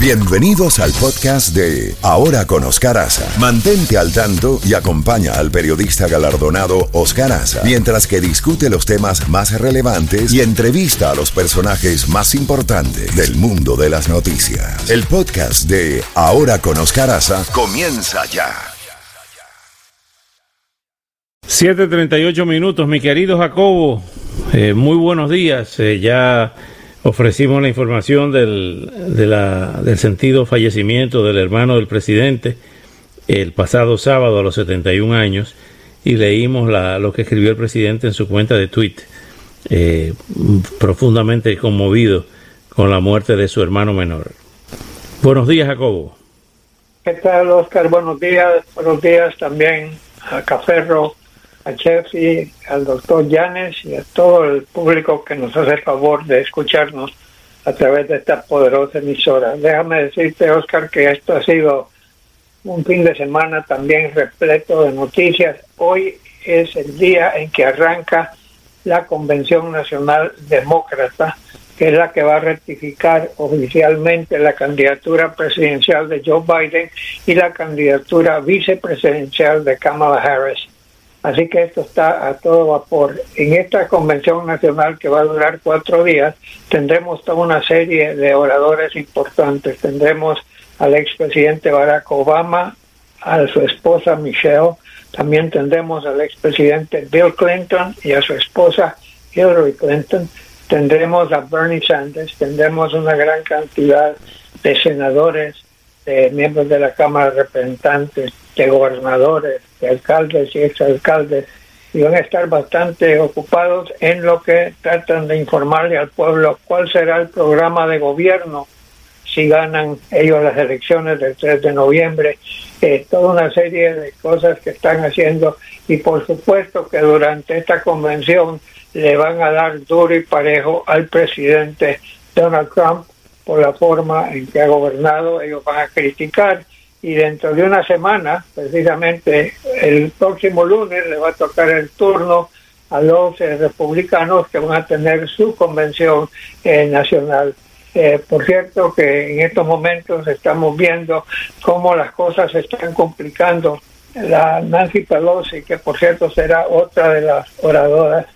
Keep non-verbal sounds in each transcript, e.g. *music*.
Bienvenidos al podcast de Ahora con Oscar Aza. Mantente al tanto y acompaña al periodista galardonado Oscar Aza mientras que discute los temas más relevantes y entrevista a los personajes más importantes del mundo de las noticias. El podcast de Ahora con Oscar Aza comienza ya. 7.38 minutos, mi querido Jacobo. Eh, muy buenos días. Eh, ya ofrecimos la información del, del sentido fallecimiento del hermano del presidente el pasado sábado a los 71 años y leímos la, lo que escribió el presidente en su cuenta de Twitter, eh, profundamente conmovido con la muerte de su hermano menor. Buenos días, Jacobo. ¿Qué tal, Oscar? Buenos días. Buenos días también a Caferro, a Chefi, al doctor Llanes y a todo el público que nos hace el favor de escucharnos a través de esta poderosa emisora. Déjame decirte, Oscar, que esto ha sido un fin de semana también repleto de noticias. Hoy es el día en que arranca la Convención Nacional Demócrata, que es la que va a rectificar oficialmente la candidatura presidencial de Joe Biden y la candidatura vicepresidencial de Kamala Harris. Así que esto está a todo vapor. En esta convención nacional que va a durar cuatro días, tendremos toda una serie de oradores importantes. Tendremos al expresidente Barack Obama, a su esposa Michelle, también tendremos al expresidente Bill Clinton y a su esposa Hillary Clinton, tendremos a Bernie Sanders, tendremos una gran cantidad de senadores, de miembros de la Cámara de Representantes, de gobernadores, de alcaldes y exalcaldes, y van a estar bastante ocupados en lo que tratan de informarle al pueblo cuál será el programa de gobierno si ganan ellos las elecciones del 3 de noviembre, eh, toda una serie de cosas que están haciendo y por supuesto que durante esta convención le van a dar duro y parejo al presidente Donald Trump por la forma en que ha gobernado, ellos van a criticar y dentro de una semana, precisamente el próximo lunes, le va a tocar el turno a los eh, republicanos que van a tener su convención eh, nacional. Eh, por cierto que en estos momentos estamos viendo cómo las cosas se están complicando. La Nancy Pelosi, que por cierto será otra de las oradoras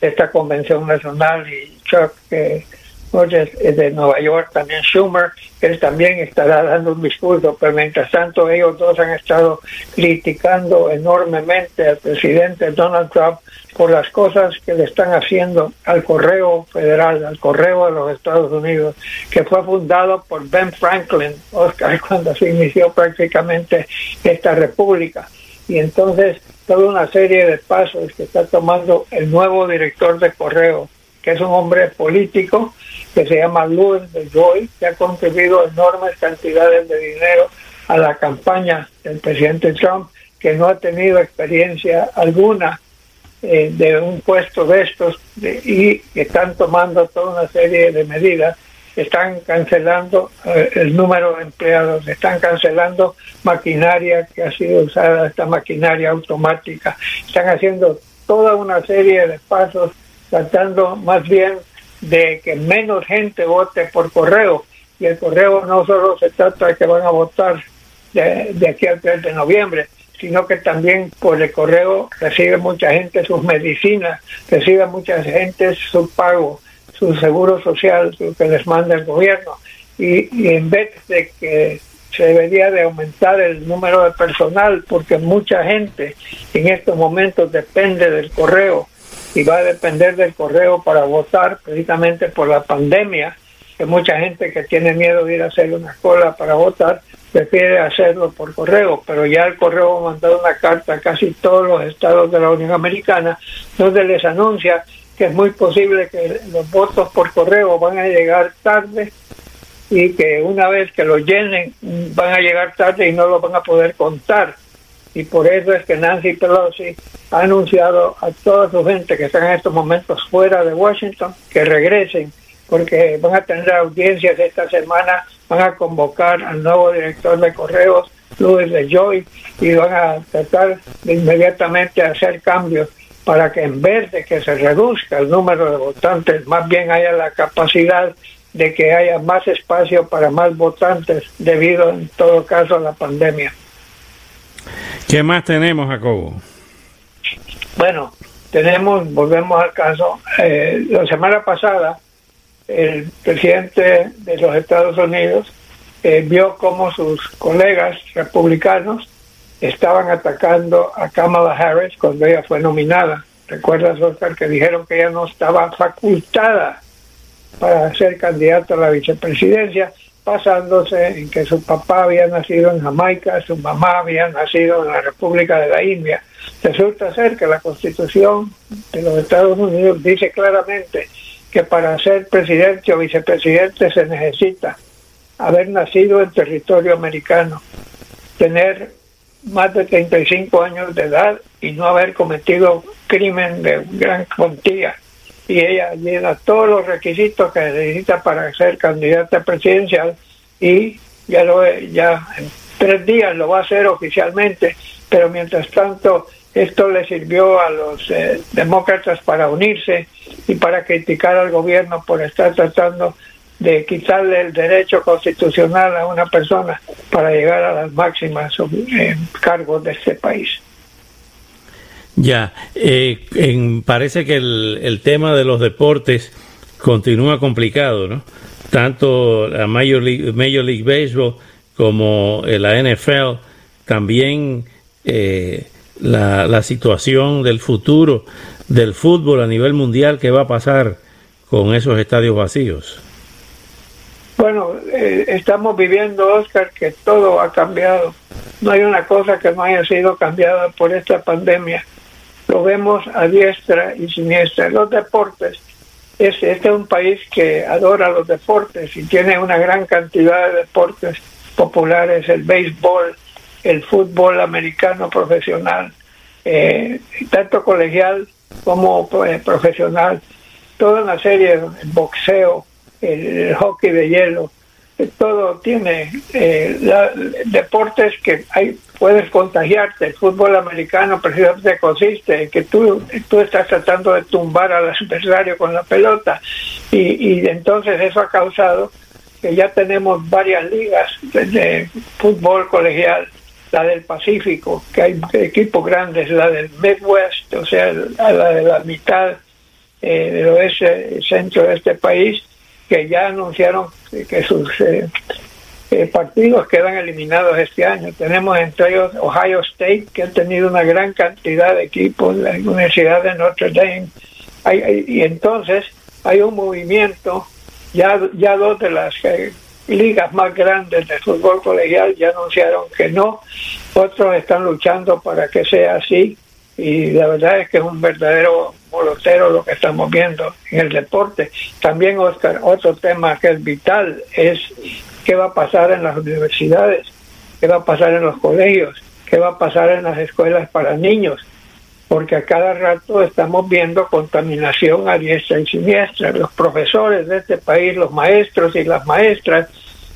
de esta convención nacional, y Chuck, que de Nueva York, también Schumer, él también estará dando un discurso, pero mientras tanto ellos dos han estado criticando enormemente al presidente Donald Trump por las cosas que le están haciendo al correo federal, al correo de los Estados Unidos, que fue fundado por Ben Franklin, Oscar, *laughs* cuando se inició prácticamente esta república. Y entonces toda una serie de pasos que está tomando el nuevo director de correo, que es un hombre político, que se llama Louis de Joy, que ha contribuido enormes cantidades de dinero a la campaña del presidente Trump, que no ha tenido experiencia alguna eh, de un puesto de estos y que están tomando toda una serie de medidas. Están cancelando eh, el número de empleados, están cancelando maquinaria que ha sido usada, esta maquinaria automática. Están haciendo toda una serie de pasos tratando más bien de que menos gente vote por correo. Y el correo no solo se trata de que van a votar de, de aquí al 3 de noviembre, sino que también por el correo recibe mucha gente sus medicinas, recibe mucha gente su pago, su seguro social, lo que les manda el gobierno. Y, y en vez de que se debería de aumentar el número de personal, porque mucha gente en estos momentos depende del correo y va a depender del correo para votar precisamente por la pandemia, que mucha gente que tiene miedo de ir a hacer una cola para votar prefiere hacerlo por correo, pero ya el correo ha mandado una carta a casi todos los estados de la Unión Americana donde les anuncia que es muy posible que los votos por correo van a llegar tarde y que una vez que lo llenen van a llegar tarde y no lo van a poder contar. Y por eso es que Nancy Pelosi ha anunciado a toda su gente que están en estos momentos fuera de Washington que regresen porque van a tener audiencias esta semana, van a convocar al nuevo director de correos, Luis de Joy, y van a tratar de inmediatamente hacer cambios para que en vez de que se reduzca el número de votantes, más bien haya la capacidad de que haya más espacio para más votantes debido en todo caso a la pandemia. ¿Qué más tenemos, Jacobo? Bueno, tenemos, volvemos al caso, eh, la semana pasada el presidente de los Estados Unidos eh, vio cómo sus colegas republicanos estaban atacando a Kamala Harris cuando ella fue nominada. ¿Recuerdas, Oscar, que dijeron que ella no estaba facultada para ser candidata a la vicepresidencia, basándose en que su papá había nacido en Jamaica, su mamá había nacido en la República de la India. Resulta ser que la Constitución de los Estados Unidos dice claramente que para ser presidente o vicepresidente se necesita haber nacido en territorio americano, tener más de 35 años de edad y no haber cometido crimen de gran cuantía. Y ella llena todos los requisitos que necesita para ser candidata presidencial y ya lo ya en tres días lo va a hacer oficialmente, pero mientras tanto esto le sirvió a los eh, demócratas para unirse y para criticar al gobierno por estar tratando de quitarle el derecho constitucional a una persona para llegar a las máximas eh, cargos de este país. Ya, eh, parece que el, tema de los deportes continúa complicado, ¿no? Tanto la Major League, League Baseball como la NFL, también eh, la, la situación del futuro del fútbol a nivel mundial, ¿qué va a pasar con esos estadios vacíos? Bueno, eh, estamos viviendo, Oscar, que todo ha cambiado. No hay una cosa que no haya sido cambiada por esta pandemia. Lo vemos a diestra y siniestra. Los deportes, este, este es un país que adora los deportes y tiene una gran cantidad de deportes populares, el béisbol, el fútbol americano profesional, eh, tanto colegial como eh, profesional, toda una serie, de boxeo, el, hockey de hielo, eh, todo tiene eh, deportes que hay puedes contagiarte. El fútbol americano precisamente consiste en que tú, tú estás tratando de tumbar al adversario con la pelota. Y, y entonces eso ha causado que ya tenemos varias ligas de, fútbol colegial, la del Pacífico, que hay equipos grandes, la del Midwest, o sea, la de la mitad eh, del oeste, centro de este país, que ya anunciaron que sus eh, eh, partidos quedan eliminados este año. Tenemos entre ellos Ohio State, que ha tenido una gran cantidad de equipos, la Universidad de Notre Dame, y entonces hay un movimiento, ya, ya dos de las eh, ligas más grandes de fútbol colegial ya anunciaron que no, otros están luchando para que sea así, y la verdad es que es un verdadero molotero lo que estamos viendo en el deporte. También, Oscar, otro tema que es vital es qué va a pasar en las universidades, qué va a pasar en los colegios, qué va a pasar en las escuelas para niños, porque a cada rato estamos viendo contaminación a diestra y siniestra. Los profesores de este país, los maestros y las maestras,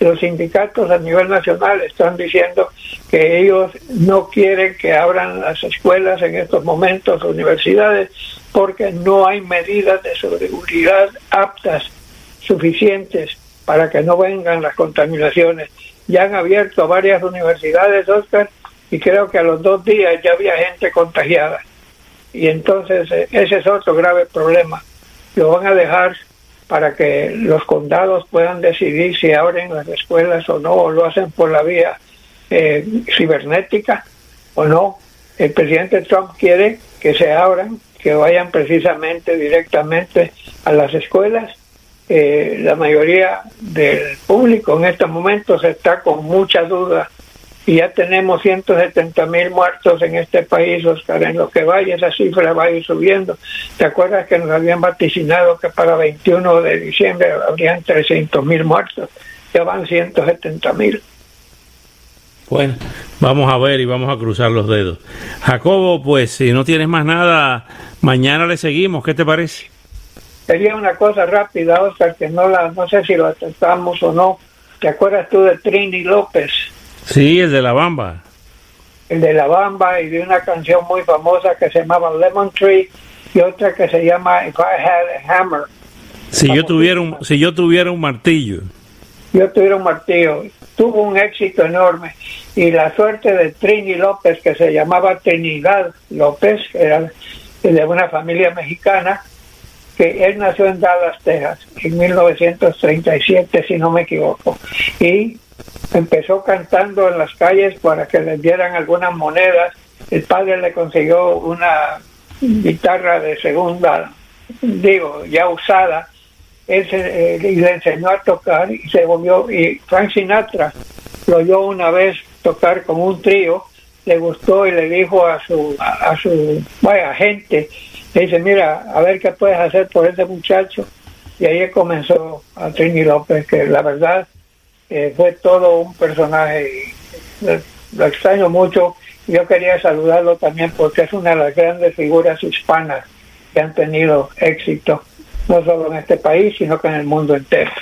los sindicatos a nivel nacional están diciendo que ellos no quieren que abran las escuelas en estos momentos, universidades, porque no hay medidas de seguridad aptas, suficientes, para que no vengan las contaminaciones. Ya han abierto varias universidades, Oscar, y creo que a los dos días ya había gente contagiada. Y entonces eh, ese es otro grave problema. Lo van a dejar para que los condados puedan decidir si abren las escuelas o no, o lo hacen por la vía eh, cibernética o no. El presidente Trump quiere que se abran, que vayan precisamente directamente a las escuelas. Eh, la mayoría del público en estos momentos está con mucha duda y ya tenemos 170 mil muertos en este país, Oscar, en lo que vaya esa cifra va a ir subiendo. ¿Te acuerdas que nos habían vaticinado que para 21 de diciembre habrían 300 mil muertos? Ya van 170 mil. Bueno, vamos a ver y vamos a cruzar los dedos. Jacobo, pues si no tienes más nada, mañana le seguimos, ¿qué te parece? Sería una cosa rápida, Oscar, que no la, no sé si lo aceptamos o no. ¿Te acuerdas tú de Trini López? Sí, el de la Bamba. El de la Bamba y de una canción muy famosa que se llamaba Lemon Tree y otra que se llama If I Had a Hammer. Si yo tuviera un, si yo tuviera un martillo. Yo tuviera un martillo. Tuvo un éxito enorme y la suerte de Trini López, que se llamaba Trinidad López, era de una familia mexicana, que él nació en Dallas, Texas, en 1937, si no me equivoco, y empezó cantando en las calles para que le dieran algunas monedas. El padre le consiguió una guitarra de segunda, digo, ya usada, él se, eh, y le enseñó a tocar y se volvió, y Frank Sinatra lo oyó una vez tocar con un trío, le gustó y le dijo a su, a, su vaya, agente, le dice, mira, a ver qué puedes hacer por ese muchacho. Y ahí comenzó a Trini López, que la verdad eh, fue todo un personaje. Lo extraño mucho. Yo quería saludarlo también porque es una de las grandes figuras hispanas que han tenido éxito, no solo en este país, sino que en el mundo entero.